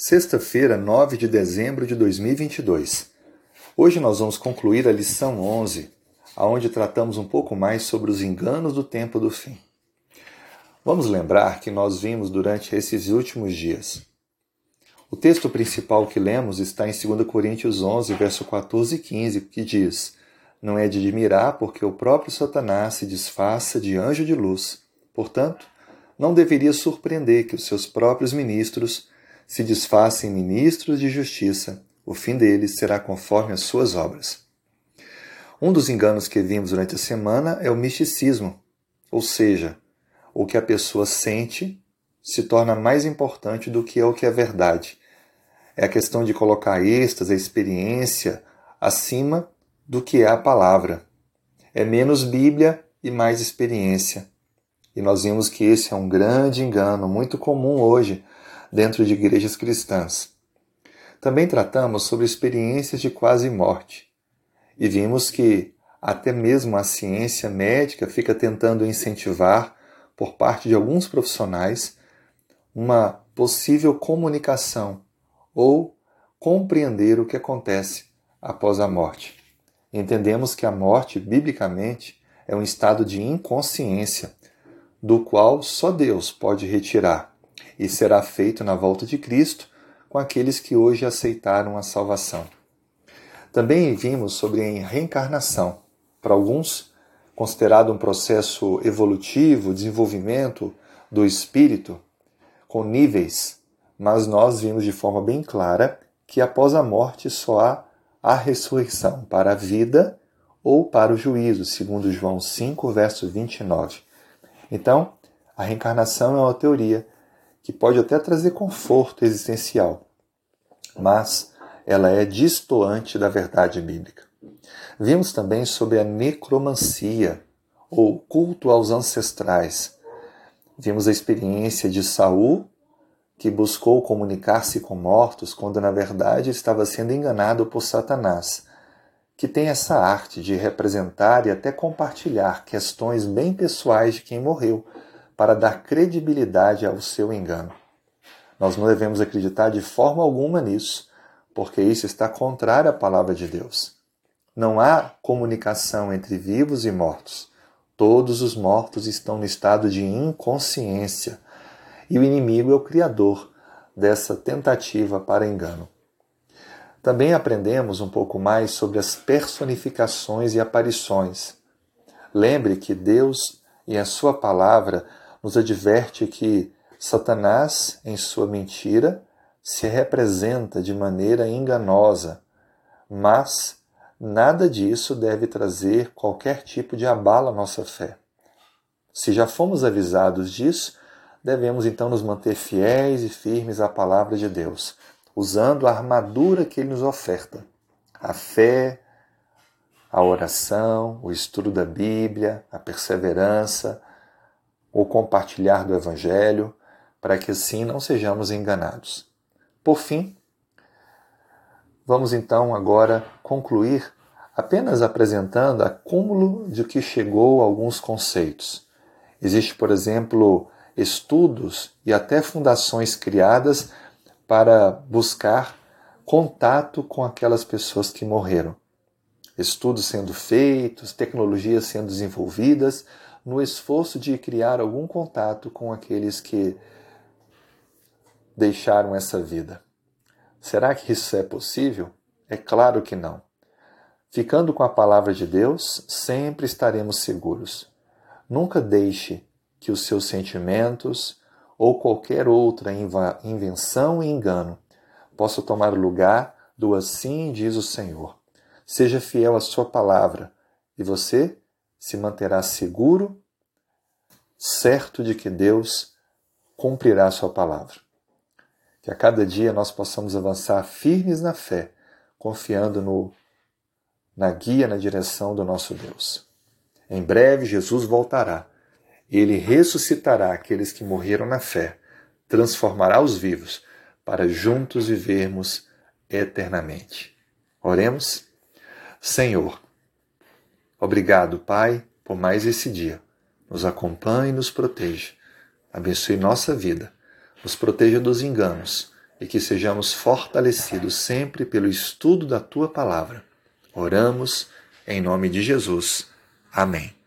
Sexta-feira, 9 de dezembro de 2022. Hoje nós vamos concluir a lição 11, aonde tratamos um pouco mais sobre os enganos do tempo do fim. Vamos lembrar que nós vimos durante esses últimos dias. O texto principal que lemos está em 2 Coríntios 11, verso 14 e 15, que diz: Não é de admirar porque o próprio Satanás se disfarça de anjo de luz. Portanto, não deveria surpreender que os seus próprios ministros se desfazem ministros de justiça, o fim deles será conforme as suas obras. Um dos enganos que vimos durante a semana é o misticismo, ou seja, o que a pessoa sente se torna mais importante do que o que é verdade. É a questão de colocar êxtase, a experiência, acima do que é a palavra. É menos Bíblia e mais experiência. E nós vimos que esse é um grande engano, muito comum hoje, dentro de igrejas cristãs. Também tratamos sobre experiências de quase morte e vimos que até mesmo a ciência médica fica tentando incentivar, por parte de alguns profissionais, uma possível comunicação ou compreender o que acontece após a morte. Entendemos que a morte, biblicamente, é um estado de inconsciência, do qual só Deus pode retirar e será feito na volta de Cristo com aqueles que hoje aceitaram a salvação. Também vimos sobre a reencarnação, para alguns considerado um processo evolutivo, desenvolvimento do espírito, com níveis, mas nós vimos de forma bem clara que após a morte só há a ressurreição para a vida ou para o juízo, segundo João 5, verso 29. Então, a reencarnação é uma teoria que pode até trazer conforto existencial, mas ela é distoante da verdade bíblica. Vimos também sobre a necromancia, ou culto aos ancestrais. Vimos a experiência de Saul, que buscou comunicar-se com mortos quando na verdade estava sendo enganado por Satanás, que tem essa arte de representar e até compartilhar questões bem pessoais de quem morreu para dar credibilidade ao seu engano. Nós não devemos acreditar de forma alguma nisso, porque isso está contrário à palavra de Deus. Não há comunicação entre vivos e mortos. Todos os mortos estão no estado de inconsciência. E o inimigo é o criador dessa tentativa para engano. Também aprendemos um pouco mais sobre as personificações e aparições. Lembre que Deus e a Sua palavra nos adverte que Satanás, em sua mentira, se representa de maneira enganosa, mas nada disso deve trazer qualquer tipo de abalo à nossa fé. Se já fomos avisados disso, devemos então nos manter fiéis e firmes à palavra de Deus, usando a armadura que ele nos oferta: a fé, a oração, o estudo da Bíblia, a perseverança, ou compartilhar do Evangelho, para que assim não sejamos enganados. Por fim, vamos então agora concluir apenas apresentando acúmulo de que chegou a alguns conceitos. Existe, por exemplo, estudos e até fundações criadas para buscar contato com aquelas pessoas que morreram. Estudos sendo feitos, tecnologias sendo desenvolvidas no esforço de criar algum contato com aqueles que deixaram essa vida. Será que isso é possível? É claro que não. Ficando com a palavra de Deus, sempre estaremos seguros. Nunca deixe que os seus sentimentos ou qualquer outra invenção e engano possa tomar o lugar do assim diz o Senhor. Seja fiel à sua palavra e você se manterá seguro, certo de que Deus cumprirá a sua palavra. Que a cada dia nós possamos avançar firmes na fé, confiando no, na guia, na direção do nosso Deus. Em breve Jesus voltará. Ele ressuscitará aqueles que morreram na fé, transformará os vivos, para juntos vivermos eternamente. Oremos. Senhor, Obrigado, Pai, por mais esse dia. Nos acompanhe e nos proteja. Abençoe nossa vida. Nos proteja dos enganos e que sejamos fortalecidos sempre pelo estudo da tua palavra. Oramos em nome de Jesus. Amém.